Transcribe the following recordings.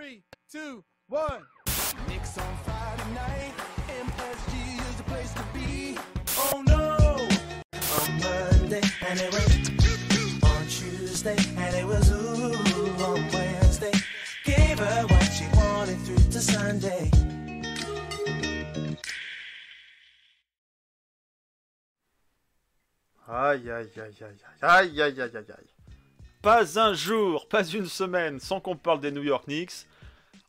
3, 2, 1. Knicks on fire tonight. MSG is the place to be. Oh no! On Monday, and it was. On Tuesday, and it was. Ooh, on Wednesday. Gave her what she wanted through to Sunday. Aïe, aïe, aïe, aïe, aïe, aïe, aïe, aïe. Pas un jour, pas une semaine sans qu'on parle des New York Knicks.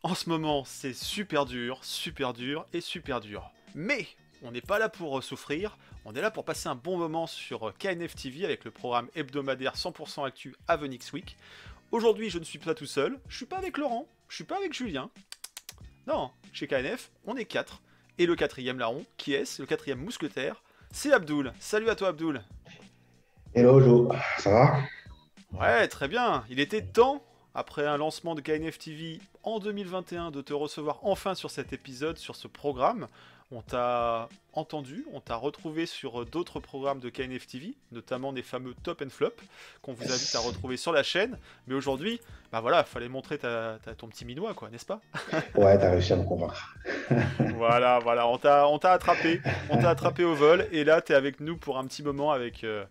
En ce moment, c'est super dur, super dur et super dur. Mais on n'est pas là pour euh, souffrir, on est là pour passer un bon moment sur euh, KNF TV avec le programme hebdomadaire 100% actu Avenix Week. Aujourd'hui, je ne suis pas tout seul, je suis pas avec Laurent, je suis pas avec Julien. Non, chez KNF, on est quatre. Et le quatrième larron, qui est-ce? Le quatrième mousquetaire, c'est Abdoul. Salut à toi Abdoul. Hello Jo, ça va? Ouais, très bien. Il était temps, après un lancement de KNF TV en 2021, de te recevoir enfin sur cet épisode, sur ce programme. On t'a entendu, on t'a retrouvé sur d'autres programmes de KNF TV, notamment des fameux Top and Flop, qu'on vous invite à retrouver sur la chaîne. Mais aujourd'hui, bah voilà, fallait montrer ta, ta- ton petit minois, quoi, n'est-ce pas? Ouais, t'as réussi à me convaincre. Voilà, voilà, on t'a, on t'a attrapé, on t'a attrapé au vol, et là, t'es avec nous pour un petit moment avec euh,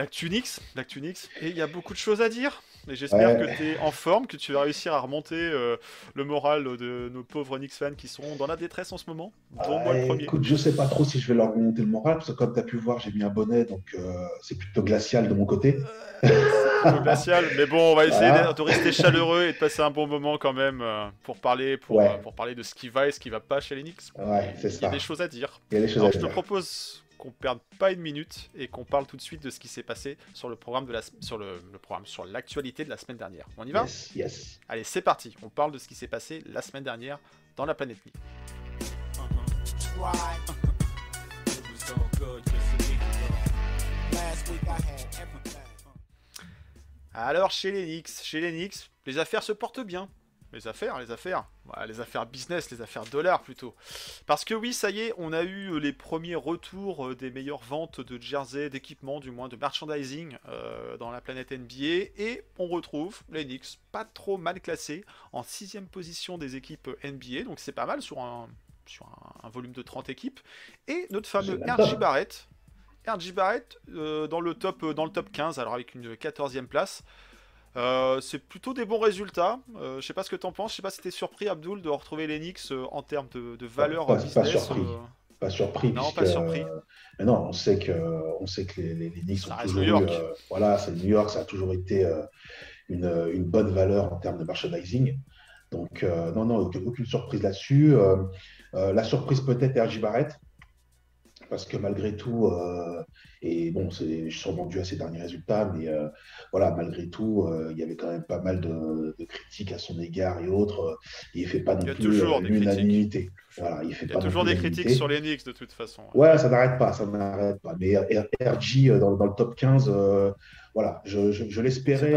l'Actunix, l'Actunix, et il y a beaucoup de choses à dire. Et j'espère Ouais. que t'es en forme, que tu vas réussir à remonter euh, le moral de nos pauvres Knicks fans qui sont dans la détresse en ce moment, dont moi le Ouais, premier. Écoute, je sais pas trop si je vais leur remonter le moral, parce que comme t'as pu voir, j'ai mis un bonnet, donc euh, c'est plutôt glacial de mon côté. Un peu glacial, mais bon, on va essayer Voilà. de rester chaleureux et de passer un bon moment quand même euh, pour parler, pour, Ouais. euh, pour parler de ce qui va et ce qui va pas chez les Knicks. Ouais, c'est Il y a des choses à dire. Il y a des choses Alors, à je te propose qu'on perde pas une minute et qu'on parle tout de suite de ce qui s'est passé sur le programme de la sur le, le programme sur l'actualité de la semaine dernière. On y va? Yes, yes. Allez, c'est parti. On parle de ce qui s'est passé la semaine dernière dans la planète. Alors chez Knicks, chez Knicks, les affaires se portent bien. Les affaires, les affaires. Voilà, les affaires business, les affaires dollars plutôt. Parce que oui, ça y est, on a eu euh, les premiers retours euh, des meilleures ventes de jersey, d'équipements, du moins de merchandising euh, dans la planète NBA. Et on retrouve les Knicks, pas trop mal classés, en sixième position des équipes NBA. Donc c'est pas mal sur un, sur un, un volume de 30 équipes. Et notre fameux RJ. Barrett. RJ Barrett euh, dans, le top, euh, dans le top 15, alors avec une 14e place. Euh, c'est plutôt des bons résultats. Euh, je sais pas ce que t'en penses. Je sais pas si t'es surpris, Abdul, de retrouver l'Enix euh, en termes de, de valeur Pas- surpris. euh, Pas surpris. Non, puisque, pas surpris. euh, mais non, on sait que, on sait que les, les, ont toujours New York. eu, voilà, c'est New York, ça a toujours été une, une bonne valeur en termes de merchandising. Donc, non, non, aucune, surprise là-dessus. La surprise peut-être est RJ Barrett, parce que malgré tout, euh, et bon, c'est sûrement dû à ses derniers résultats, mais euh, voilà, malgré tout, euh, il y avait quand même pas mal de, de critiques à son égard et autres. euh, Il ne fait pas non plus l'unanimité. Voilà, il fait Il y a toujours des critiques sur l'Enix de toute façon. Ouais, ça n'arrête pas, ça n'arrête pas. Mais R- RJ euh, dans, dans le top 15, euh, voilà, je, je, je l'espérais,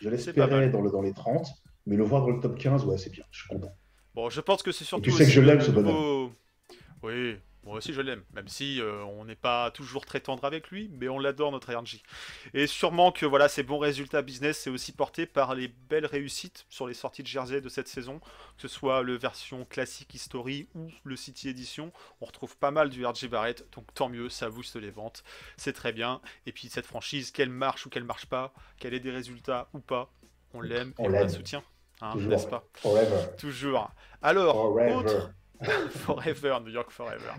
je l'espérais dans, le, dans les 30, mais le voir dans le top 15, ouais, c'est bien, je suis content. Bon, je pense que c'est surtout. tu sais que je l'aime, ce nouveau- Oui, moi aussi je l'aime. Même si euh, on n'est pas toujours très tendre avec lui, mais on l'adore notre RNJ. Et sûrement que voilà, ces bons résultats business, c'est aussi porté par les belles réussites sur les sorties de jersey de cette saison, que ce soit le version classique History ou le City Edition. On retrouve pas mal du RJ Barrett, donc tant mieux, ça booste les ventes, c'est très bien. Et puis cette franchise, qu'elle marche ou qu'elle marche pas, qu'elle ait des résultats ou pas, on l'aime et on la soutient. Hein, Toujours. n'est-ce pas? Forever. Toujours. Alors, Forever. autre... Forever, New York Forever.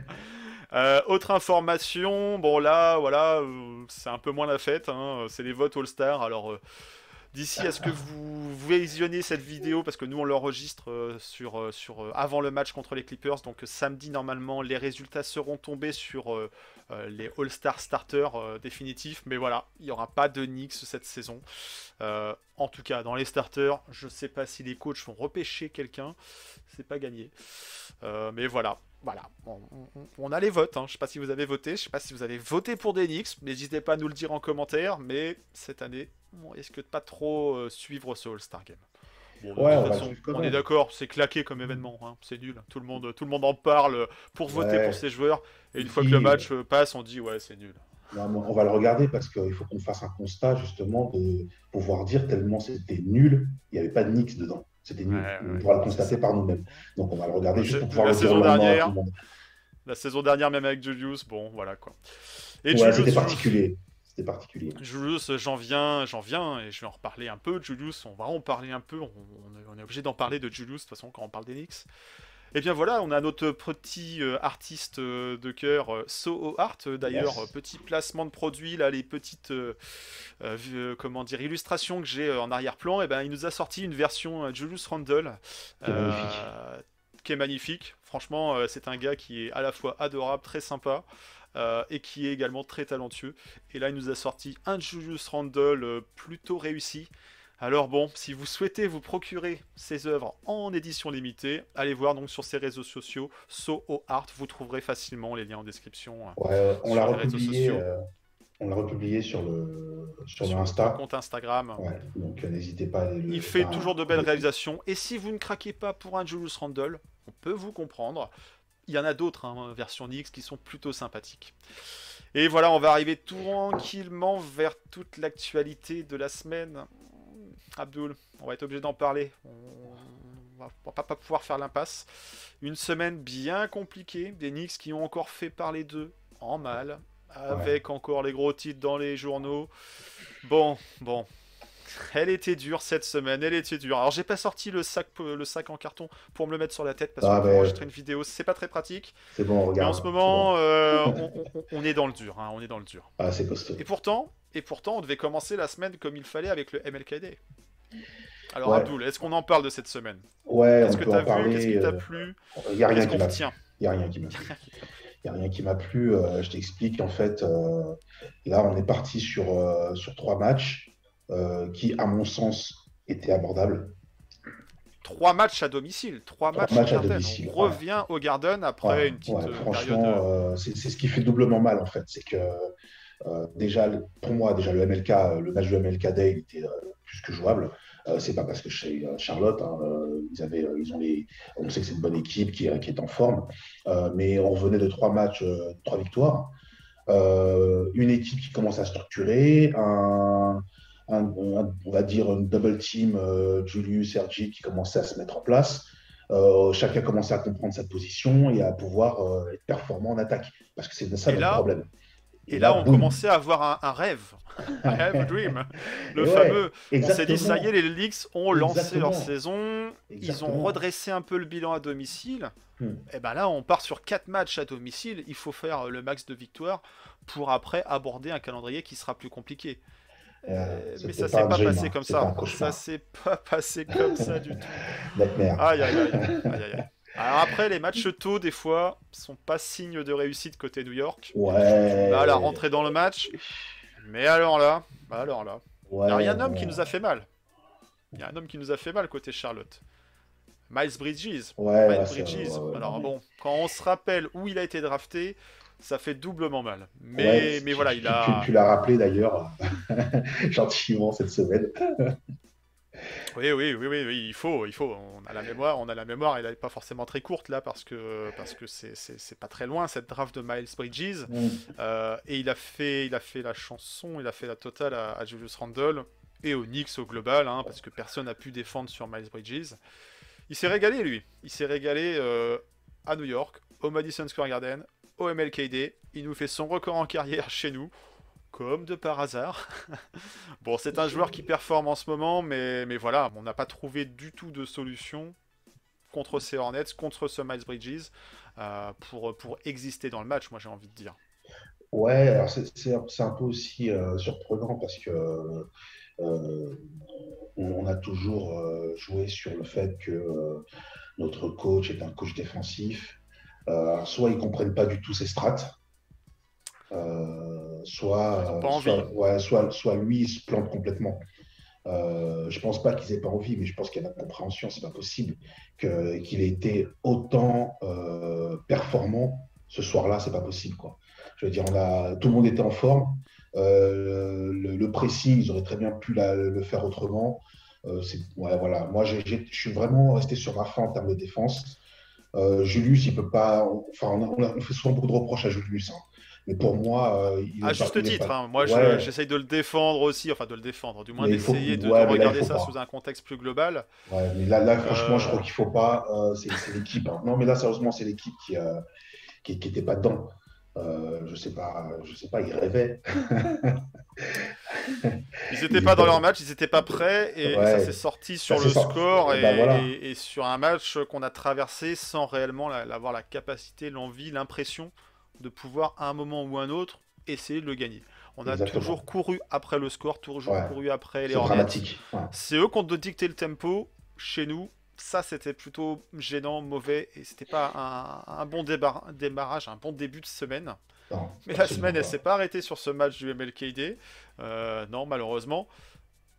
Euh, autre information, bon là, voilà, euh, c'est un peu moins la fête, hein, c'est les votes All-Star. Alors, euh, d'ici à ce que vous visionnez cette vidéo, parce que nous on l'enregistre euh, euh, euh, avant le match contre les Clippers, donc samedi normalement les résultats seront tombés sur les All-Star starters définitifs, mais voilà, il n'y aura pas de Knicks cette saison. En tout cas, dans les starters, je ne sais pas si les coachs vont repêcher quelqu'un, c'est pas gagné. Mais voilà, voilà, on, on- on a les votes. Hein. Je sais pas si vous avez voté, je sais pas si vous avez voté pour des Knicks. N'hésitez pas à nous le dire en commentaire. Mais cette année, on risque de pas trop euh, suivre ce All-Star Game? Bon, de Ouais, toute on façon, est d'accord, c'est claqué comme événement. hein. C'est nul. Tout le monde, tout le monde en parle pour voter Ouais. pour ces joueurs. Et une fois que le match euh, passe, on dit ouais, c'est nul. Non, on va le regarder parce qu'il faut qu'on fasse un constat justement de pouvoir dire tellement c'était nul, il n'y avait pas de Knicks dedans. C'était nul. Ouais, on pourra le constater par nous-mêmes. Donc on va le regarder juste pour pouvoir la le saison dernière. La saison dernière, même avec Julius, bon, voilà quoi. Et Ouais, Julius, c'était particulier. C'était particulier. Julius, j'en viens, j'en viens, et je vais en reparler un peu. Julius, on va en parler un peu. On, on est, on est obligé d'en parler de Julius, de toute façon, quand on parle d'Enix. Et bien voilà, on a notre petit euh, artiste euh, de cœur, euh, Soho Art, euh, d'ailleurs, Yes. petit placement de produit, là, les petites, comment dire, illustrations que j'ai en arrière-plan, et ben il nous a sorti une version Julius Randle, Qui est magnifique. qui est magnifique. Franchement, c'est un gars qui est à la fois adorable, très sympa, euh, et qui est également très talentueux. Et là, il nous a sorti un Julius Randle euh, plutôt réussi. Alors bon, si vous souhaitez vous procurer ses œuvres en édition limitée, allez voir donc sur ses réseaux sociaux, Soho Art, vous trouverez facilement les liens en description. euh, Ouais, on l'a republié, sociaux. euh, on l'a republié sur le sur, sur le Insta. compte Instagram. Ouais, donc euh, n'hésitez pas à aller le Il fait toujours de belles réalisations. Et si vous ne craquez pas pour un Julius Randle, on peut vous comprendre. Il y en a d'autres, hein, version Nix, qui sont plutôt sympathiques. Et voilà, on va arriver tranquillement vers toute l'actualité de la semaine. Abdul, on va être obligé d'en parler. On va pas pouvoir faire l'impasse. Une semaine bien compliquée. Des Knicks qui ont encore fait parler d'eux en mal. Avec encore les gros titres dans les journaux. Bon, bon. Elle était dure cette semaine, elle était dure. Alors j'ai pas sorti le sac, le sac en carton pour me le mettre sur la tête parce Ah, que pour mais- enregistrer une vidéo c'est pas très pratique. C'est bon, Mais regarde. en ce c'est moment, bon. euh, on, on- on est dans le dur, hein, on est dans le dur. Ah, c'est costaud. Et pourtant, et pourtant, on devait commencer la semaine comme il fallait avec le MLKD. Alors Ouais. Abdul, est-ce qu'on en parle de cette semaine? Ouais, Qu'est-ce que t'as en vu? Qu'est-ce qui t'a euh, plu? Il n'y a rien qui m'a retient Il n'y a rien qui m'a plu. Il n'y a rien qui m'a plu. Euh, je t'explique. En fait, euh, là, on est parti sur, euh, sur trois matchs euh, qui, à mon sens, étaient abordables. Trois matchs à domicile, trois, Trois matchs, matchs à domicile, On ouais. revient au Garden après Ouais, une petite franchement, période. c'est c'est ce qui fait doublement mal, en fait. C'est que, déjà, le- pour moi, déjà, le MLK, euh, le match du MLK Day, il était euh, plus que jouable. Euh, c'est pas parce que chez euh, Charlotte, hein, euh, ils avaient, euh, ils ont les, on sait que c'est une bonne équipe qui, est- qui est en forme, Euh, mais on revenait de trois matchs, euh, trois victoires. Euh, une équipe qui commence à structurer, un, un- un- on va dire une double team, euh, Julius, Sergi, qui commençait à se mettre en place. Euh, chacun commençait à comprendre sa position et à pouvoir euh, être performant en attaque. Parce que c'est ça là- problème. Et là, on boum. commençait à avoir un, un rêve, un rêve, a dream. Le ouais, fameux. On s'est dit, ça y est, les Leaks ont lancé Exactement. leur saison. Ils ont redressé un peu le bilan à domicile. Hmm. Et ben là, on part sur 4 matchs à domicile. Il faut faire le max de victoires pour après aborder un calendrier qui sera plus compliqué. Euh, Euh, mais c'était ça s'est pas passé hein. comme ça. Ça s'est pas passé comme ça du tout. Aïe aïe. aïe, aïe, aïe. Alors après, les matchs tôt, des fois, sont pas signe de réussite côté New York. Ouais. Là, la rentrée dans le match. Mais alors là, alors là, Ouais, il y a un homme qui nous a fait mal. Il y a un homme qui nous a fait mal côté Charlotte. Miles Bridges. Ouais, Miles Bridges. ouais, Alors bon, quand on se rappelle où il a été drafté, ça fait doublement mal. Mais, Ouais, mais tu- voilà, il a. Tu, tu l'as rappelé d'ailleurs gentiment cette semaine. Oui, oui, oui, oui, oui, il faut, il faut. On a la mémoire, on a la mémoire. Elle n'est pas forcément très courte là parce que parce que c'est pas très loin cette draft de Miles Bridges. Mm. Euh, et il a fait, il a fait la chanson, il a fait la totale à, à Julius Randle et au Knicks au global, hein, parce que personne n'a pu défendre sur Miles Bridges. Il s'est régalé lui. Il s'est régalé euh, à New York, au Madison Square Garden, au MLKD. Il nous fait son record en carrière chez nous, comme de par hasard. bon, c'est un joueur qui performe en ce moment, mais, mais voilà, on n'a pas trouvé du tout de solution contre ces Hornets, contre ce Miles Bridges, euh, pour, pour exister dans le match, moi j'ai envie de dire. Ouais, alors c'est un peu aussi euh, surprenant parce que euh, on, a toujours joué sur le fait que notre coach est un coach défensif. Soit ils comprennent pas du tout ses strates, soit, euh, envie. soit, ouais, soit, soit lui il se plante complètement. Euh, je pense pas qu'ils aient pas envie, mais je pense qu'il y a la compréhension. C'est pas possible qu'il ait été autant euh, performant ce soir-là. C'est pas possible, quoi. Je veux dire, on a, tout le monde était en forme. Euh, le, le pressing, ils auraient très bien pu la- le faire autrement. Euh, ouais, voilà. Moi, je suis vraiment resté sur ma fin en termes de défense. Euh, Julius, il peut pas. Enfin, on, a- on a- on fait souvent beaucoup de reproches à Julius. hein. Mais pour moi, euh, il À juste titre, pas- hein. moi Ouais. j'essaye de le défendre aussi, enfin de le défendre, du moins d'essayer de, ouais, regarder ça pas. sous un contexte plus global. Ouais, mais là, là franchement, je Euh. crois qu'il faut pas. euh, c'est l'équipe. hein. Non, mais là, sérieusement, c'est l'équipe qui, euh, qui, qui était pas dedans. Euh, je sais pas, je sais pas, ils rêvaient. Ils n'étaient pas dans leur match, ils n'étaient pas prêts et Ouais. ça s'est sorti sur Ça le score Et bah voilà. et- et sur un match qu'on a traversé sans réellement avoir la capacité, l'envie, l'impression de pouvoir à un moment ou un autre essayer de le gagner. On a Exactement. toujours couru après le score, toujours Ouais. couru après les Hornets. Ouais. C'est eux qui ont dicté le tempo chez nous. Ça, c'était plutôt gênant, mauvais, et c'était pas un, un bon débar- démarrage, un bon début de semaine. Non, Mais la semaine, elle pas. s'est pas arrêtée sur ce match du MLKD. Euh, non, malheureusement.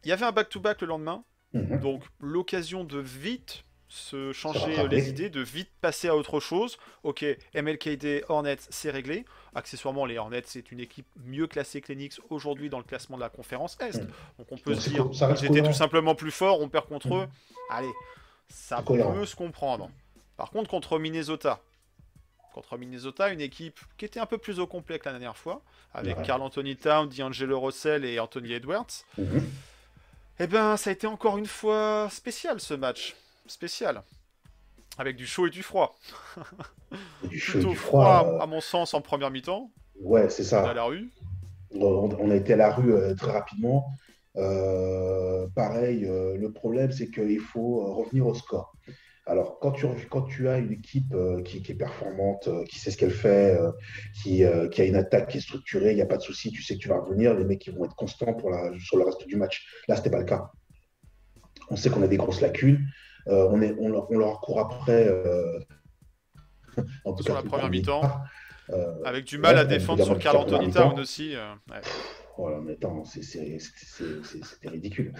Il y avait un back-to-back le lendemain, Mhm. donc l'occasion de vite se changer euh, les idées, de vite passer à autre chose. Ok, MLKD, Hornets, c'est réglé. Accessoirement, les Hornets, c'est une équipe mieux classée que les Knicks aujourd'hui dans le classement de la conférence Est. Mhm. Donc on peut Donc se dire, ils étaient tout simplement plus forts, on perd contre Mhm. eux. Allez, ça cohérent. peut se comprendre. Par contre, contre Minnesota, contre Minnesota, une équipe qui était un peu plus au complet que la dernière fois, avec Ouais. Carl Anthony Town, D'Angelo Russell et Anthony Edwards. Mhm. Eh ben, ça a été encore une fois spécial ce match. Spécial. Avec du chaud et du froid. Du chaud et du froid, froid. euh, à mon sens, en première mi-temps, Ouais, c'est ça. à la rue. On, on a été à la rue euh, très rapidement. Euh, pareil, le problème, c'est qu'il faut revenir au score. Alors, quand tu, quand tu as une équipe euh, qui, qui est performante, euh, qui sait ce qu'elle fait, euh, qui, qui a une attaque qui est structurée, il n'y a pas de souci, tu sais que tu vas revenir, les mecs ils vont être constants pour la, sur le reste du match. Là, ce n'était pas le cas. On sait qu'on a des grosses lacunes. Euh, on, est, on, leur, on leur court après. euh, en tout Sur cas, la première mi-temps. Euh, Avec du mal Ouais, à défendre sur Carl Anthony Town aussi. ouais. Voilà, mais attends, c'était ridicule.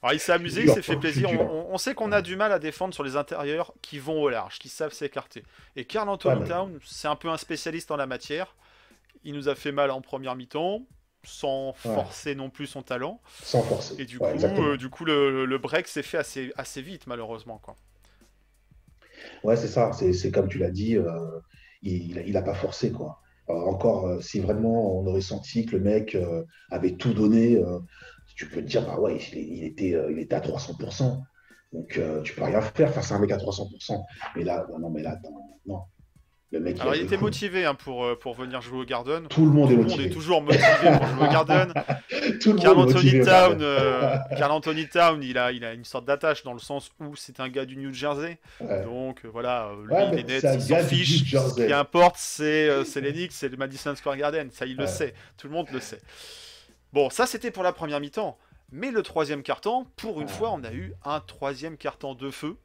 Alors il s'est amusé, il s'est fait plaisir. On, sait qu'on a du mal à défendre sur les intérieurs qui vont au large, qui savent s'écarter. Et Carl Anthony Town, c'est un peu un spécialiste en la matière. Il nous a fait mal en première mi-temps, sans Ouais. forcer non plus son talent. Sans forcer. Et du Ouais, coup, euh, du coup le, le break s'est fait assez, assez vite, malheureusement. Quoi. Ouais, c'est ça. C'est comme tu l'as dit, euh, il il a pas forcé, quoi. Euh, encore, euh, si vraiment on aurait senti que le mec avait tout donné, tu peux te dire, bah ouais, il, il était, il était à 300%. Donc, tu peux rien faire face à un mec à 300%. Mais là, non, mais là, non. Le mec, Alors il était motivé hein, pour, euh, pour venir jouer au Garden. Tout le monde est monde motivé. est toujours motivé pour jouer au Garden. Tout le Carl monde est Anthony motivé. Town, euh, Carl Anthony Town, il a, il a une sorte d'attache dans le sens où c'est un gars du New Jersey. Ouais. Donc euh, voilà, lui, Ouais, Nets, c'est un il s'en fiche. Ce qui importe, c'est euh, c'est Knicks, c'est le Madison Square Garden. Ça, il le sait. Tout le monde le sait. Bon, ça, c'était pour la première mi-temps. Mais le troisième quart-temps, pour une fois, on a eu un troisième quart-temps de feu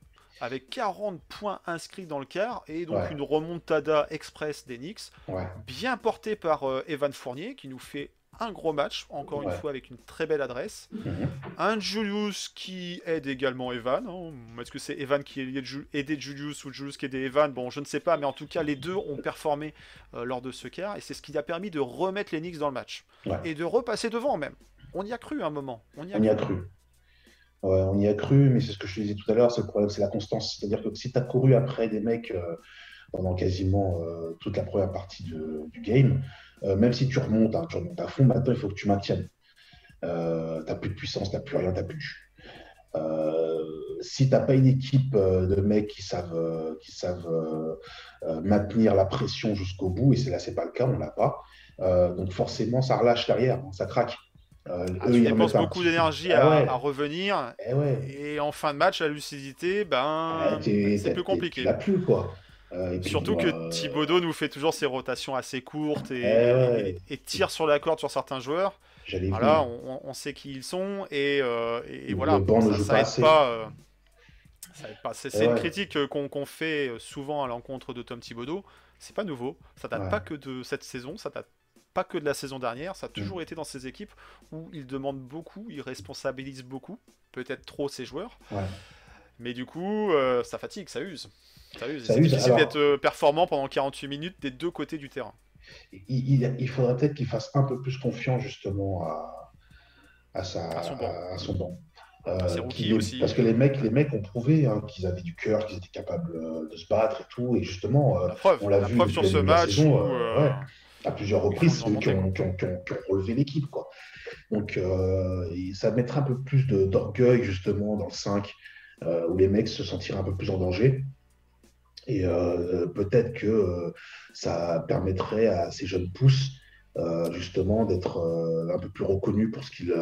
avec 40 points inscrits dans le quart et donc Ouais. une remontada express des Knicks, Ouais. bien portée par euh, Evan Fournier qui nous fait un gros match, encore une fois avec une très belle adresse. Mhm. Un Julius qui aide également Evan. hein. Est-ce que c'est Evan qui a aidé Ju- aidé Julius ou Julius qui a aidé Evan? Bon, je ne sais pas, mais en tout cas, les deux ont performé euh, lors de ce quart et c'est ce qui a permis de remettre les Knicks dans le match Ouais. et de repasser devant même. On y a cru un moment. On y a On y a cru. On y a cru, mais c'est ce que je te disais tout à l'heure, c'est le problème, c'est la constance. C'est-à-dire que si tu as couru après des mecs euh, pendant quasiment euh, toute la première partie du game, euh, même si tu remontes, hein, tu remontes à fond, maintenant il faut que tu maintiennes. Tu n'as plus de puissance, tu n'as plus rien, tu n'as plus de si tu n'as pas une équipe de mecs qui savent, maintenir la pression jusqu'au bout, et c'est là, c'est pas le cas, on l'a pas. Donc forcément, ça relâche derrière, ça craque. Euh, Ah, eux, tu dépenses beaucoup d'énergie Ah à, ouais. à revenir Eh ouais. et en fin de match, la lucidité, ben, Ah, t'es- c'est plus compliqué. Plus, quoi. Euh, puis, Surtout que euh, Thibodeau nous fait toujours ses rotations assez courtes et, Eh ouais. et- et tire sur la corde sur certains joueurs. Voilà, on, on sait qui ils sont et, euh, et- voilà, ça, ça pas aide assez. pas. euh, ça aide pas. C'est Eh une critique qu'on fait souvent à l'encontre de Tom Thibodeau. C'est pas nouveau. Ça date pas que de cette saison. Ça date pas que de la saison dernière. Ça a toujours Mm. été dans ces équipes où il demande beaucoup, il responsabilise beaucoup, peut-être trop ses joueurs. Ouais. Mais du coup, euh, ça fatigue, ça use. Ça use. C'est difficile alors- d'être euh, performant pendant 48 minutes des deux côtés du terrain. Il, il- il faudrait peut-être qu'il fasse un peu plus confiance, justement, à, à, sa, À son banc. à son banc. Euh, aussi. Parce que les mecs, les mecs ont prouvé hein, qu'ils avaient du cœur, qu'ils étaient capables euh, de se battre et tout. Et justement, euh, La preuve, on l'a la vu preuve depuis sur ce match saison, où, ouais. À plusieurs reprises, qui ont, qui, ont, qui, ont, qui ont, relevé l'équipe. Quoi. Donc, euh, ça mettrait un peu plus d'orgueil, justement, dans le 5, euh, où les mecs se sentiraient un peu plus en danger. Et euh, peut-être que ça permettrait à ces jeunes pousses, justement, d'être un peu plus reconnus pour ce qu'ils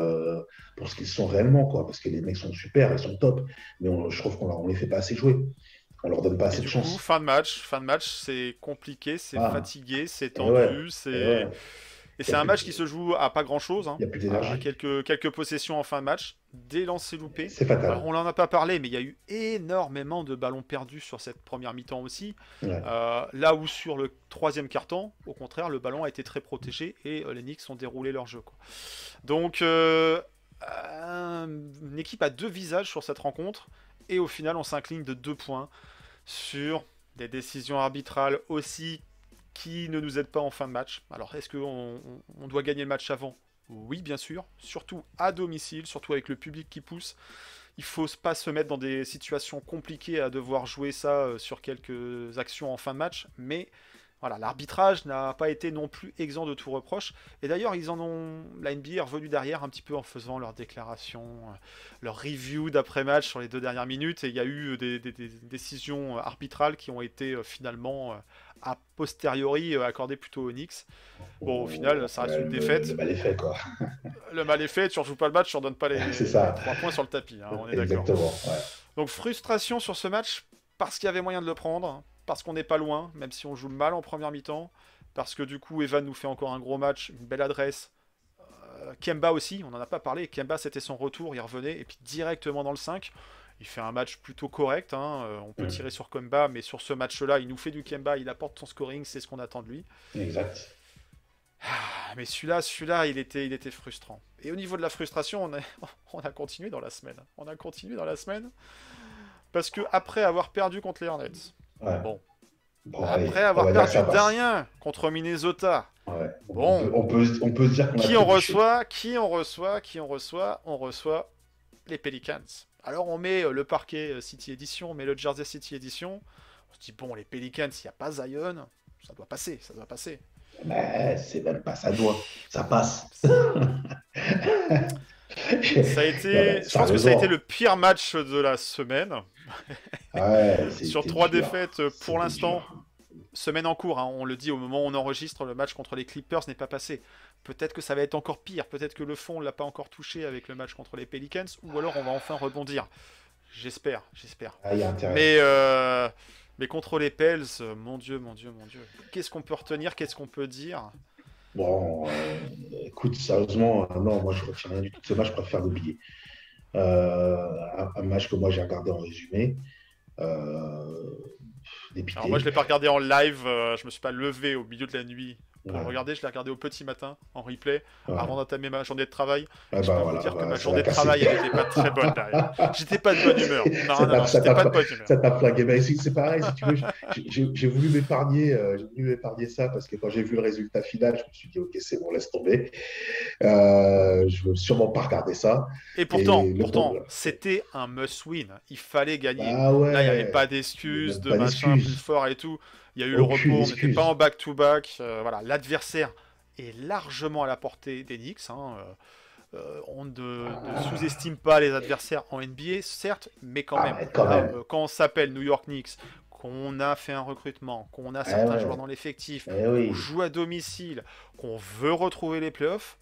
pour ce qu'ils sont réellement. Quoi. Parce que les mecs sont super, ils sont top. Mais on, je trouve qu'on ne les fait pas assez jouer. On leur donne pas assez de chance. Coup, fin de match, fin de match, c'est compliqué, c'est ah. fatigué, c'est tendu, ouais. c'est. Et c'est un match qui se joue à pas grand chose. Hein. Il n'y a plus d'énergie. Quelques, quelques possessions en fin de match, des lancers loupés. C'est fatal. Alors, on n'en a pas parlé, mais il y a eu énormément de ballons perdus sur cette première mi-temps aussi. Ouais. Euh, là où sur le troisième quart-temps, au contraire, le ballon a été très protégé et euh, les Knicks ont déroulé leur jeu. Quoi. Donc, euh, une équipe a deux visages sur cette rencontre. Et au final, on s'incline de deux points sur des décisions arbitrales aussi qui ne nous aide pas en fin de match. Alors, est-ce qu'on on doit gagner le match avant? Oui, bien sûr. Surtout à domicile, surtout avec le public qui pousse. Il faut pas se mettre dans des situations compliquées à devoir jouer ça sur quelques actions en fin de match. Mais voilà, l'arbitrage n'a pas été non plus exempt de tout reproche. Et d'ailleurs, ils en ont. La NBA est revenue derrière un petit peu en faisant leurs déclarations, leur review d'après-match sur les deux dernières minutes. Et il y a eu des, des, des décisions arbitrales qui ont été finalement a posteriori accordé plutôt aux Knicks. Bon, au final, ça reste Ouais, une le- défaite. Le mal est fait, quoi. Le mal est fait, tu rejoues pas le match, tu redonnes pas les, C'est ça. les trois points sur le tapis. hein, on est d'accord. Ouais. Donc frustration sur ce match parce qu'il y avait moyen de le prendre, parce qu'on n'est pas loin, même si on joue mal en première mi-temps, parce que du coup Evan nous fait encore un gros match, une belle adresse. Euh, Kemba aussi, on n'en a pas parlé. Kemba c'était son retour, il revenait et puis directement dans le 5. Il fait un match plutôt correct. hein, euh, On peut Mm. tirer sur Kemba, mais sur ce match-là, il nous fait du Kemba, il apporte son scoring, c'est ce qu'on attend de lui. Exact. Ah, Mais celui-là, celui-là, il était, il était frustrant. Et au niveau de la frustration, on a, on a continué dans la semaine. On a continué dans la semaine. Parce que après avoir perdu contre les Hornets, Ouais. bon, après avoir perdu d'un contre Minnesota, Ouais. Bon. On, peut, on, se dire qu'on qui on reçoit, qui on reçoit, qui on reçoit, on reçoit les Pelicans. Alors on met euh, le parquet euh, City Edition, on met le Jersey City Edition. On se dit bon, les Pelicans, s'il n'y a pas Zion, ça doit passer, ça doit passer. Mais c'est même pas ça doit. Ça passe. Ça a été, je pense que ça a été le pire match de la semaine. Ouais, Sur trois dur. défaites euh, pour l'instant. Semaine en cours, hein, on le dit au moment où on enregistre, le match contre les Clippers n'est pas passé. Peut-être que ça va être encore pire, peut-être que le fond ne l'a pas encore touché avec le match contre les Pelicans, ou alors on va enfin rebondir. J'espère, j'espère. Ah. Mais, euh, mais contre les Pels, euh, mon Dieu, mon Dieu, mon Dieu. Qu'est-ce qu'on peut retenir? Qu'est-ce qu'on peut dire? Bon, euh, écoute, sérieusement, euh, non, moi je retiens rien du tout de ce match, je préfère l'oublier. Euh, un, un match que moi j'ai regardé en résumé. Alors moi je l'ai pas regardé en live, je me suis pas levé au milieu de la nuit pour Ouais. le regarder, je l'ai regardé au petit matin en replay Ouais. avant d'entamer ma journée de travail. Ah je bah peux voilà, vous dire bah, que ma ça journée de travail elle était pas très bonne derrière. J'étais pas de bonne humeur. Non, Ça non, t'a- non, ça j'étais t'a pas de pla- bonne humeur. Ça t'a flingué. Ben, c'est pareil, si tu veux. j'ai- J'ai j'ai voulu m'épargner euh, j'ai voulu m'épargner ça parce que quand j'ai vu le résultat final, je me suis dit, OK, c'est bon, laisse tomber. Euh, je ne veux sûrement pas regarder ça. Et pourtant, Et c'était un must-win. Il fallait gagner. Ah ouais. Là, il n'y avait pas d'excuses, de machin plus fort et tout. Il y a eu le repos, on n'était pas en back-to-back. Euh, voilà, l'adversaire est largement à la portée des Knicks. hein. Euh, euh, on ne, ne sous-estime pas les adversaires en NBA, certes, mais quand Ah, même. quand Voilà, même. quand on s'appelle New York Knicks, qu'on a fait un recrutement, qu'on a Eh certains ouais. joueurs dans l'effectif, Eh oui. qu'on joue à domicile, qu'on veut retrouver les playoffs,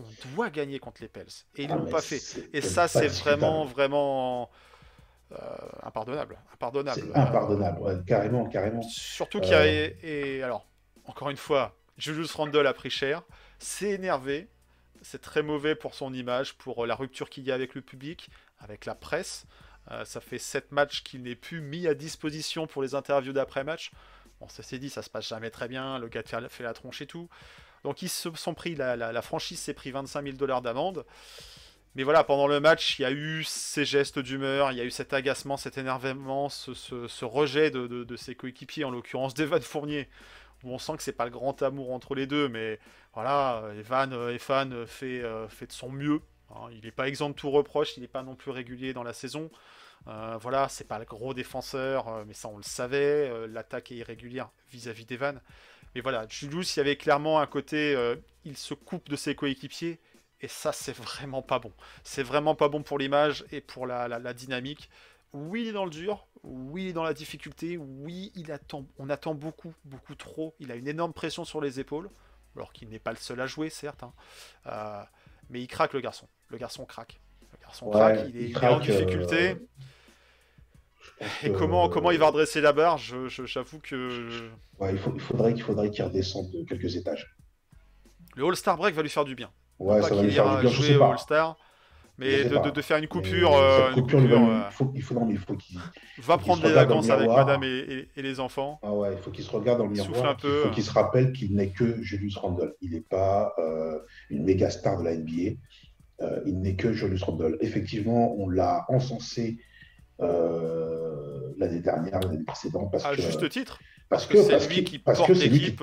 on doit gagner contre les Pels. Et ils Ah, l'ont pas fait. Et ça, c'est vraiment, vraiment euh, impardonnable. Impardonnable. C'est impardonnable, ouais, carrément, carrément. Surtout qu'il y a. Euh. Et, alors, encore une fois, Julius Randle a pris cher. C'est énervé. C'est très mauvais pour son image, pour la rupture qu'il y a avec le public, avec la presse. Euh, ça fait sept matchs qu'il n'est plus mis à disposition pour les interviews d'après-match. Bon, ça s'est dit, ça se passe jamais très bien. Le gars fait, fait la tronche et tout. Donc, ils se sont pris, la, la- la franchise s'est pris 25 000 dollars d'amende. Mais voilà, pendant le match, il y a eu ces gestes d'humeur, il y a eu cet agacement, cet énervement, ce, rejet de, ses coéquipiers, en l'occurrence d'Evan Fournier, où on sent que c'est pas le grand amour entre les deux, mais voilà, Evan, euh, Evan euh, fait, de son mieux. hein. il n'est pas exempt de tout reproche, il n'est pas non plus régulier dans la saison. Euh, voilà, c'est pas le gros défenseur, mais ça on le savait. L'attaque est irrégulière vis-à-vis d'Evan. Mais voilà, Julius, il y avait clairement un côté, il se coupe de ses coéquipiers, et ça, c'est vraiment pas bon. C'est vraiment pas bon pour l'image et pour la, la- la dynamique. Oui, il est dans le dur, oui, il est dans la difficulté, oui, il attend, on attend beaucoup, beaucoup trop. Il a une énorme pression sur les épaules, alors qu'il n'est pas le seul à jouer, certes. hein. Euh, mais il craque, le garçon. Le garçon craque. Le garçon Ouais, craque, il est, il il est en craque, difficulté. euh, Et comment, comment il va redresser la barre? Je- je- J'avoue que Ouais, il, faut- il faudrait qu'il faudrait qu'il redescende de quelques étages. le All-Star Break va lui faire du bien. Ouais, ça va lui faire du bien, je sais pas. All-Star, mais de, pas. de- de faire une coupure, cette euh, une coupure, il coupure, euh, faut, il faut, non, mais il faut qu'il va prendre des vacances avec madame et, et- et les enfants. ah ouais, il faut qu'il se regarde dans le Souffle miroir. un peu. Il faut qu'il se rappelle qu'il n'est que Julius Randle. Il n'est pas euh, une méga star de la NBA. Euh, il n'est que Julius Randle. Effectivement, on l'a encensé euh, l'année dernière, l'année précédente, parce À que juste titre. parce que c'est lui qui porte l'équipe,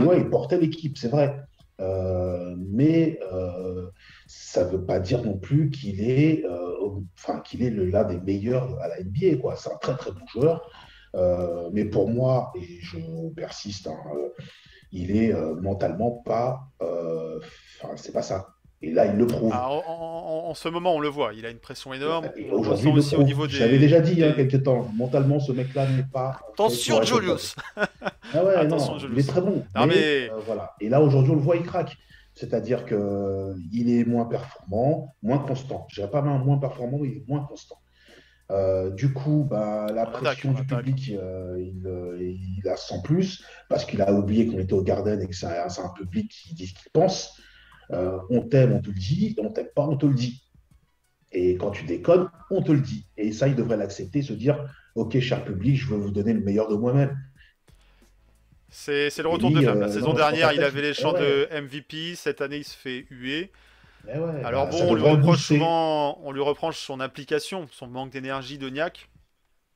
ouais, il portait l'équipe, c'est vrai. Euh, mais euh, ça ne veut pas dire non plus qu'il est, euh, enfin qu'il est l'un des meilleurs à la NBA. C'est un très très bon joueur. Mais pour moi, et je persiste, hein, il est mentalement pas, enfin c'est pas ça. Et là, il le prouve. Ah, en, en- en ce moment, on le voit, il a une pression énorme. Aujourd'hui, aussi au niveau des. J'avais déjà dit il y a quelques temps, mentalement, ce mec-là n'est pas. Attention, Julius ah ouais, Attention, non, Julius. il est très bon. Non, mais, mais- euh, voilà. Et là, aujourd'hui, on le voit, il craque. C'est-à-dire que il est moins performant, moins constant. Je dirais pas moins moins performant, mais il est moins constant. Euh, du coup, bah, la pression on du public, euh, il, euh, il la sent plus parce qu'il a oublié qu'on était au Garden et que c'est un, c'est un public qui dit ce qu'il pense. Euh, on t'aime, on te le dit. On t'aime pas, on te le dit. Et quand tu déconnes, on te le dit. Et ça, il devrait l'accepter, se dire Ok, cher public, je veux vous donner le meilleur de moi-même. C'est c'est le Et retour lui, de flamme. La euh, saison non, dernière, il avait les eh champs ouais. de MVP. Cette année, il se fait huer. Eh ouais, Alors bah, bon, on lui reproche souvent, on lui reproche son implication, son manque d'énergie de.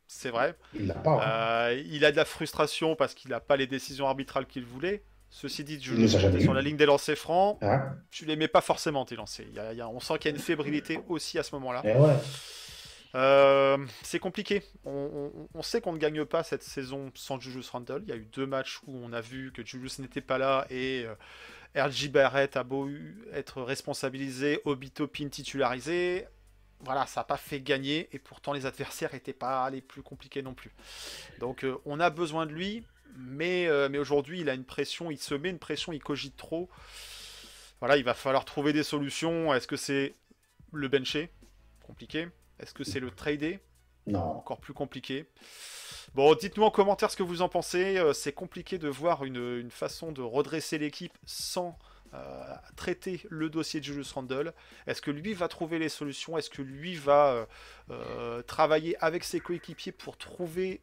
C'est vrai. Il l'a pas. hein. Euh, il a de la frustration parce qu'il n'a pas les décisions arbitrales qu'il voulait. Ceci dit, a jamais sur la ligne des lancers francs, Hein tu les mets pas forcément tes lancers. Y a- y a- on sent qu'il y a une fébrilité aussi à ce moment-là. Eh ouais. Euh, c'est compliqué. On, on- on sait qu'on ne gagne pas cette saison sans Julius Randle. Il y a eu deux matchs où on a vu que Julius n'était pas là et euh, RJ Barrett a beau être responsabilisé, Obito Pin titularisé. Voilà, ça n'a pas fait gagner et pourtant les adversaires n'étaient pas les plus compliqués non plus. Donc euh, on a besoin de lui, mais, euh, mais aujourd'hui il a une pression, il se met une pression, il cogite trop. Voilà, il va falloir trouver des solutions. Est-ce que c'est le bencher Compliqué. Est-ce que c'est le trader? Non. encore plus compliqué. Bon, dites-nous en commentaire ce que vous en pensez. Euh, C'est compliqué de voir une, une façon de redresser l'équipe sans euh, traiter le dossier de Julius Randle. Est-ce que lui va trouver les solutions? Est-ce que lui va euh, travailler avec ses coéquipiers pour trouver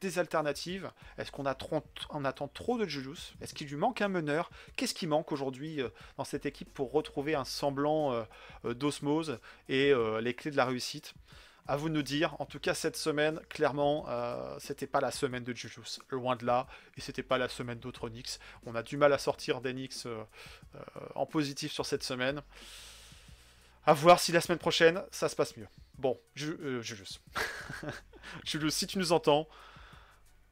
des alternatives Est-ce qu'on attend trop de Julius? Est-ce qu'il lui manque un meneur? Qu'est-ce qui manque aujourd'hui euh, dans cette équipe pour retrouver un semblant euh, euh, d'osmose et les clés de la réussite? À vous de nous dire. En tout cas, cette semaine, clairement, euh, c'était pas la semaine de Julius, loin de là, et c'était pas la semaine d'autres. On a du mal à sortir des Knicks en positif sur cette semaine. À voir si la semaine prochaine, ça se passe mieux. Bon, Ju- Julius. Julius, si tu nous entends,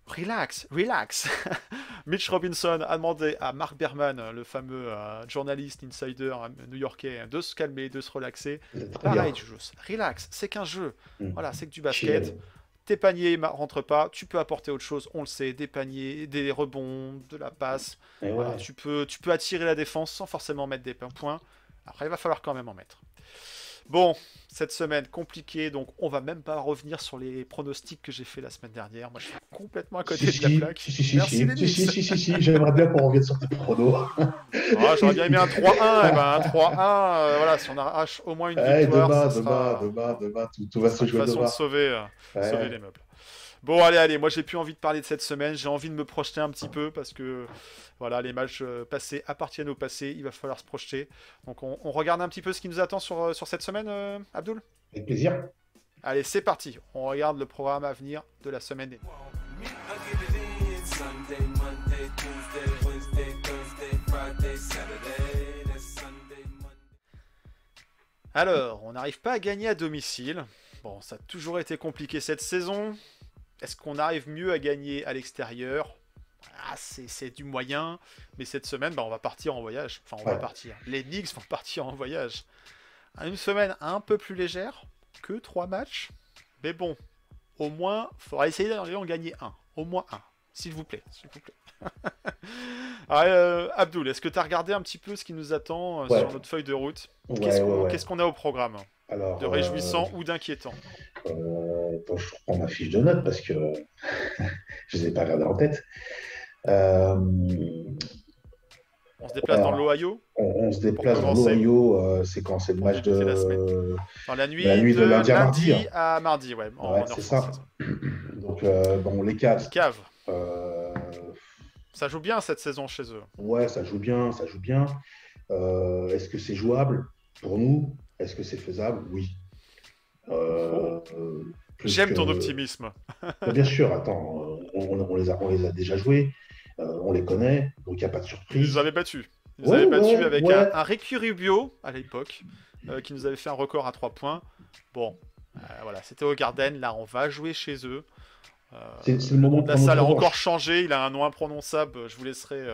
relax, relax. Mitch Robinson a demandé à Mark Berman, le fameux euh, journaliste insider euh, new-yorkais, de se calmer, de se relaxer. Pareil. Julius, relax, c'est qu'un jeu. Mm. Voilà, c'est que du basket. Chill. Tes paniers ma- rentrent pas, tu peux apporter autre chose, on le sait, des paniers, des rebonds, de la passe. Voilà, ouais. tu, peux, tu peux attirer la défense sans forcément mettre des points. Après, il va falloir quand même en mettre. Bon, cette semaine compliquée, donc on va même pas revenir sur les pronostics que j'ai fait la semaine dernière. Moi, je suis complètement à côté Si, de la plaque. si, si, si, Merci si, si, si, si, si, si, j'aimerais bien qu'on revienne sur tes pronos. Ah, J'aurais bien aimé un 3-1. eh ben, un 3-1, euh, voilà, si on arrache au moins une Eh, victoire, demain, ça demain, sera... demain, demain, tout, tout va se jouer façon demain. de sauver, euh, Ouais. sauver les meubles. Bon, allez, allez, moi j'ai plus envie de parler de cette semaine, j'ai envie de me projeter un petit peu parce que voilà, les matchs euh, passés appartiennent au passé, il va falloir se projeter. Donc on, on regarde un petit peu ce qui nous attend sur, euh, sur cette semaine, euh, Abdul Avec plaisir. Allez, c'est parti, on regarde le programme à venir de la semaine. Alors, on n'arrive pas à gagner à domicile. Bon, ça a toujours été compliqué cette saison. Est-ce qu'on arrive mieux à gagner à l'extérieur? Ah, c'est du moyen. Mais cette semaine, bah, on va partir en voyage. Enfin, on va partir. Les Knicks vont partir en voyage. Une semaine un peu plus légère que trois matchs. Mais bon, au moins, faudra essayer d'en gagner un. Au moins un. S'il vous plaît. S'il vous plaît. Ah, euh, Abdoul, est-ce que tu as regardé un petit peu ce qui nous attend euh, Ouais. sur notre feuille de route? Ouais, Qu'est-ce qu'on a au programme? Alors, De euh, réjouissant ou d'inquiétant? euh, bon, je reprends ma fiche de notes parce que je ne les ai pas regardées en tête. Euh, On se déplace dans l'Ohio on, on se déplace dans l'Ohio, euh, c'est quand c'est le match de. la. Dans la nuit, La nuit de de, lundi à mardi, hein. à mardi, ouais. Ouais, c'est ça. Donc, euh, bon, les Cavs, Cave, euh, ça joue bien cette saison chez eux. ouais, ça joue bien, ça joue bien. Est-ce que c'est jouable pour nous? Est-ce que c'est faisable? Oui. Plus J'aime ton optimisme. Mais Bien sûr, attends, on, on les a, on les a déjà joués, euh, on les connaît, donc il n'y a pas de Ils surprise. nous avaient battus. Ils nous Ouais, avaient battus ouais, avec ouais. un, un Ricky Rubio à l'époque, euh, qui nous avait fait un record à 3 points. Bon, euh, voilà, c'était au Garden. Là, on va jouer chez eux. Euh, C'est le moment de La salle a encore changé, il a un nom imprononçable. Je vous laisserai,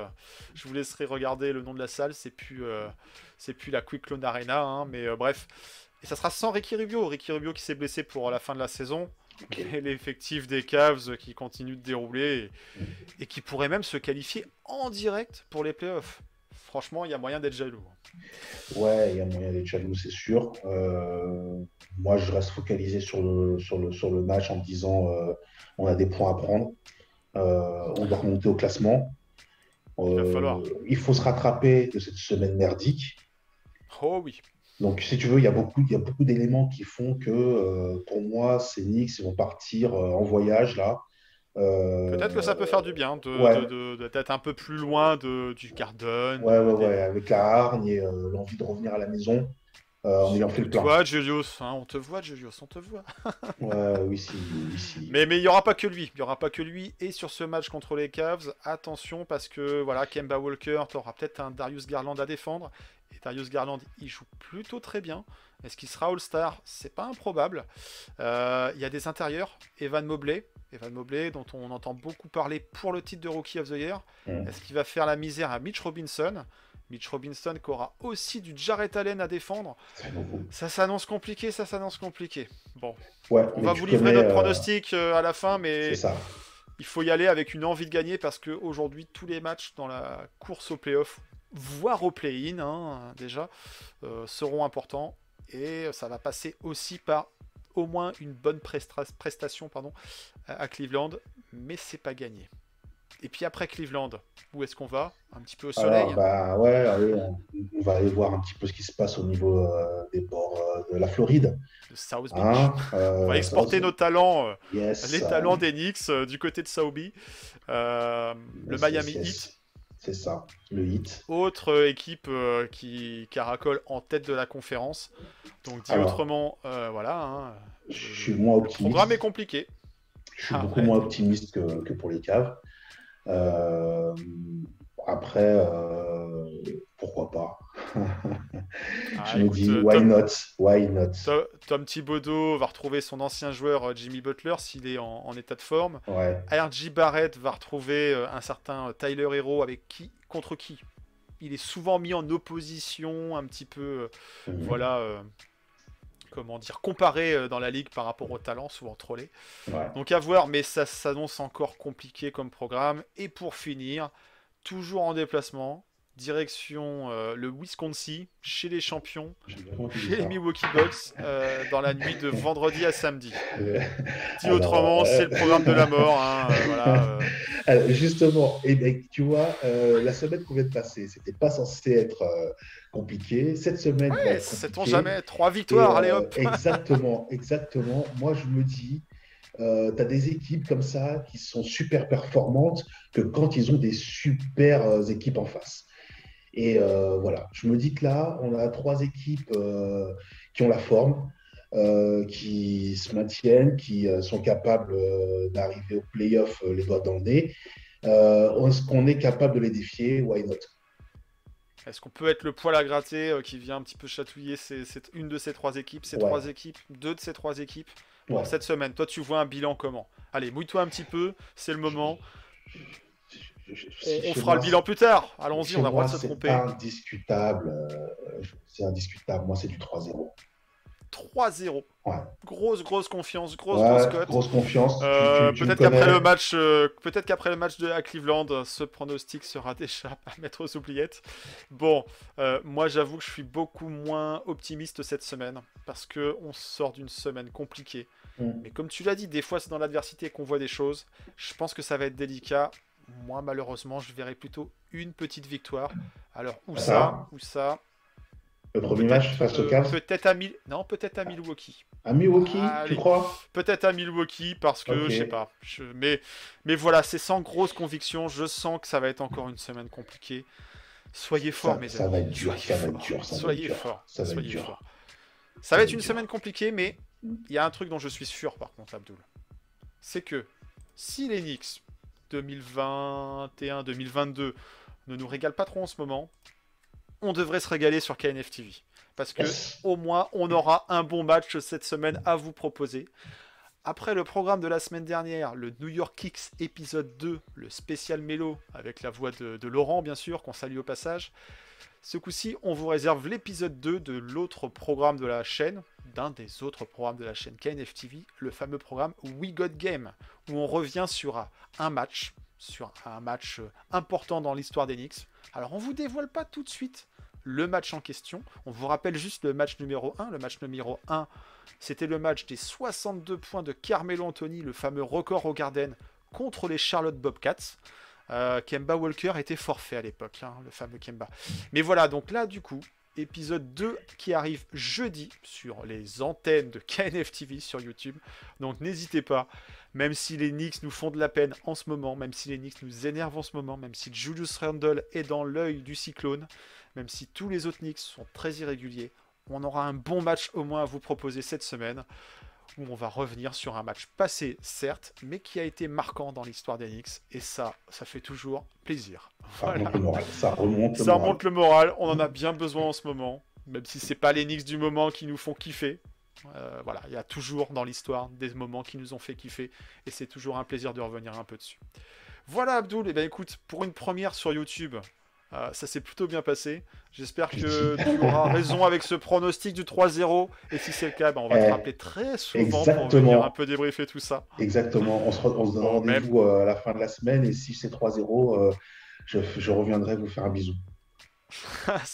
je vous laisserai regarder le nom de la salle. C'est plus, c'est plus la Quick Loan Arena, hein, mais bref. Et ça sera sans Ricky Rubio. Ricky Rubio qui s'est blessé pour la fin de la saison. Ok. Et l'effectif des Cavs qui continue de dérouler et, et qui pourrait même se qualifier en direct pour les playoffs. Franchement, il y a moyen d'être jaloux. Ouais, il y a moyen d'être jaloux, c'est sûr. Euh, moi, je reste focalisé sur le, sur le, sur le match en me disant euh, on a des points à prendre, Euh, on doit remonter au classement. Il va falloir. il faut se rattraper de cette semaine merdique. Oh oui. Donc, si tu veux, il y a beaucoup, il y a beaucoup d'éléments qui font que, euh, pour moi, ces Knicks ils vont partir euh, en voyage là. Euh, Peut-être que ça peut faire du bien de, ouais. de- de- de- d'être un peu plus loin de, du Garden. Ouais, ouais, ouais, avec la hargne et l'envie de revenir à la maison en ayant fait le On te plein. voit, Julius, hein, on te voit, Julius, on te voit. Ouais, oui, si, oui, si. Mais mais il y aura pas que lui, il y aura pas que lui. Et sur ce match contre les Cavs, attention parce que voilà, Kemba Walker, tu auras peut-être un Darius Garland à défendre. Darius Garland, il joue plutôt très bien. Est-ce qu'il sera All-Star? C'est pas improbable. Euh, Il y a des intérieurs, Evan Mobley, Evan Mobley, dont on entend beaucoup parler pour le titre de Rookie of the Year. Mm. Est-ce qu'il va faire la misère à Mitch Robinson? Mitch Robinson qui aura aussi du Jarrett Allen à défendre. Ça s'annonce compliqué, ça s'annonce compliqué. Bon, Ouais, on va vous livrer connais, notre euh, pronostic euh, à la fin, mais ça. il faut y aller avec une envie de gagner parce que aujourd'hui tous les matchs dans la course au playoff, voire au play-in hein, déjà, euh, seront importants et ça va passer aussi par au moins une bonne prestation pardon, à Cleveland, mais c'est pas gagné. Et puis après Cleveland, où est-ce qu'on va? Un petit peu au soleil. Alors, bah ouais, allez, on, on va aller voir un petit peu ce qui se passe au niveau euh, des bords euh, de la Floride. de South Beach. Hein, On va exporter South- nos talents, Yes, les talents des Knicks du côté de. Euh, le yes, Miami yes, Heat. C'est ça, le hit. Autre euh, équipe euh, qui caracole en tête de la conférence. Donc dit Alors, autrement, euh, voilà. hein, Je suis moins le optimiste. programme est compliqué. Je suis Ah, beaucoup ouais. moins optimiste que, que pour les caves. Euh, après, euh, pourquoi pas? Ah, Je me dis, euh, why Tom, not? Why not? To- Tom Thibodeau va retrouver son ancien joueur euh, Jimmy Butler s'il est en, en état de forme. Ouais, RJ Barrett va retrouver un certain Tyler Hero avec qui contre qui? Il est souvent mis en opposition, un petit peu, euh, Mhm. voilà, euh, comment dire, comparé euh, dans la ligue par rapport au talent, souvent trollé. ouais. Donc à voir, mais ça s'annonce encore compliqué comme programme. Et pour finir, toujours en déplacement, direction euh, le Wisconsin, chez les champions, chez les. Milwaukee Bucks, euh, dans la nuit de vendredi à samedi. Euh, Dit Alors, autrement, c'est le programme de la mort. hein, euh, voilà, euh. Alors, justement, et ben, tu vois, la semaine qu'on vient de passer, c'était pas censé être compliqué. Cette semaine, va Ouais, être sait-on compliquée. jamais, trois Et, victoires, allez euh, hop Exactement, exactement. Moi, je me dis, tu as des équipes comme ça qui sont super performantes que quand ils ont des super euh, équipes en face. Et euh, voilà, je me dis que là, on a trois équipes euh, qui ont la forme, euh, qui se maintiennent, qui euh, sont capables euh, d'arriver au playoff euh, les doigts dans le nez. Euh, Est-ce qu'on est capable de les défier? Why not? Est-ce qu'on peut être le poil à gratter euh, qui vient un petit peu chatouiller ces- une de ces trois équipes, ces Ouais. trois équipes, deux de ces trois équipes? Pour Ouais. cette semaine Toi, tu vois un bilan comment? Allez, mouille-toi un petit peu, c'est le moment. je- On, fera moi, le bilan plus tard. Allons-y, on a le droit de se c'est tromper. indiscutable. euh, c'est indiscutable. Moi, c'est du 3-0. 3-0. Ouais. Grosse, grosse confiance, grosse, Ouais, grosse cote. grosse confiance. Euh, peut-être qu'après le match, euh, peut-être qu'après le match de à Cleveland, ce pronostic sera déjà à mettre aux oubliettes. Bon, euh, moi j'avoue que je suis beaucoup moins optimiste cette semaine parce que on sort d'une semaine compliquée. Mm. Mais comme tu l'as dit, des fois c'est dans l'adversité qu'on voit des choses. Je pense que ça va être délicat. Moi malheureusement, je verrai plutôt une petite victoire. Alors où ça, où ça? Le premier match face euh, aux Cavs. Peut-être à Mil... non, peut-être à Milwaukee. À Milwaukee, Allez. tu crois? Peut-être à Milwaukee parce que Ok. je sais pas. Je- Mais, mais voilà, c'est sans grosse conviction. Je sens que ça va être encore une semaine compliquée. Soyez forts, mes ça amis. va être dur, Soyez ça va être forts. dur, ça va être Soyez dur. forts. Ça va être Soyez dur. Ça va être une dur. semaine compliquée, mais il y a un truc dont je suis sûr par contre, Abdul. C'est que si les Knicks 2021-2022 ne nous régalent pas trop en ce moment, on devrait se régaler sur KNF TV. Parce que au moins on aura un bon match cette semaine à vous proposer. Après le programme de la semaine dernière, le New York Kicks épisode 2, le spécial mélo, avec la voix de, de Laurent bien sûr, qu'on salue au passage. Ce coup-ci, on vous réserve l'épisode 2 de l'autre programme de la chaîne, d'un des autres programmes de la chaîne KNF TV, le fameux programme We Got Game, où on revient sur un match, sur un match euh, important dans l'histoire des Knicks. Alors on vous dévoile pas tout de suite le match en question. On vous rappelle juste le match numéro 1. Le match numéro 1, c'était le match des 62 points de Carmelo Anthony, le fameux record au Garden, contre les Charlotte Bobcats. Euh, Kemba Walker était forfait à l'époque, hein, le fameux Kemba. Mais voilà, donc là, du coup, épisode 2 qui arrive jeudi sur les antennes de KNF TV sur YouTube. Donc n'hésitez pas, même si les Knicks nous font de la peine en ce moment, même si les Knicks nous énervent en ce moment, même si Julius Randle est dans l'œil du cyclone, même si tous les autres Knicks sont très irréguliers, on aura un bon match au moins à vous proposer cette semaine où on va revenir sur un match passé, certes, mais qui a été marquant dans l'histoire des Knicks. Et ça, ça fait toujours plaisir. Ça remonte le moral. Ça remonte le moral. remonte le moral, on en a bien besoin en ce moment, même si c'est pas les Knicks du moment qui nous font kiffer. Euh, voilà, il y a toujours dans l'histoire des moments qui nous ont fait kiffer, et c'est toujours un plaisir de revenir un peu dessus. Voilà Abdul, et ben écoute, pour une première sur YouTube, euh, ça s'est plutôt bien passé. J'espère que tu auras raison avec ce pronostic du 3-0, et si c'est le cas, ben, on va te Eh, rappeler très souvent pour exactement. venir un peu débriefer tout ça. Exactement. On se, on se donne Bon, rendez-vous euh, à la fin de la semaine et si c'est 3-0, euh, je, je reviendrai vous faire un bisou.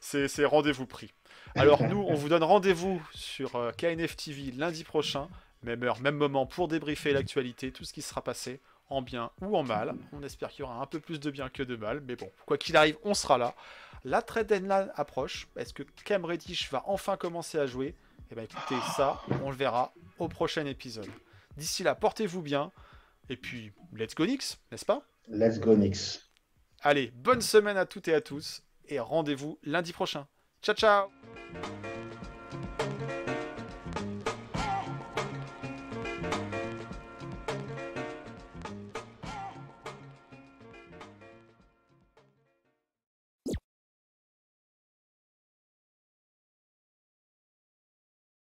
c'est rendez-vous pris. Alors nous, on vous donne rendez-vous sur KNF TV lundi prochain, même heure, même moment, pour débriefer l'actualité, tout ce qui sera passé, en bien ou en mal. On espère qu'il y aura un peu plus de bien que de mal, mais bon, quoi qu'il arrive, on sera là. La trade deadline approche. Est-ce que Cam Reddish va enfin commencer à jouer? Eh bien écoutez, ça, on le verra au prochain épisode. D'ici là, portez-vous bien, et puis, let's go Knicks, n'est-ce pas? Let's go Knicks. Allez, bonne semaine à toutes et à tous, et rendez-vous lundi prochain. Ciao ciao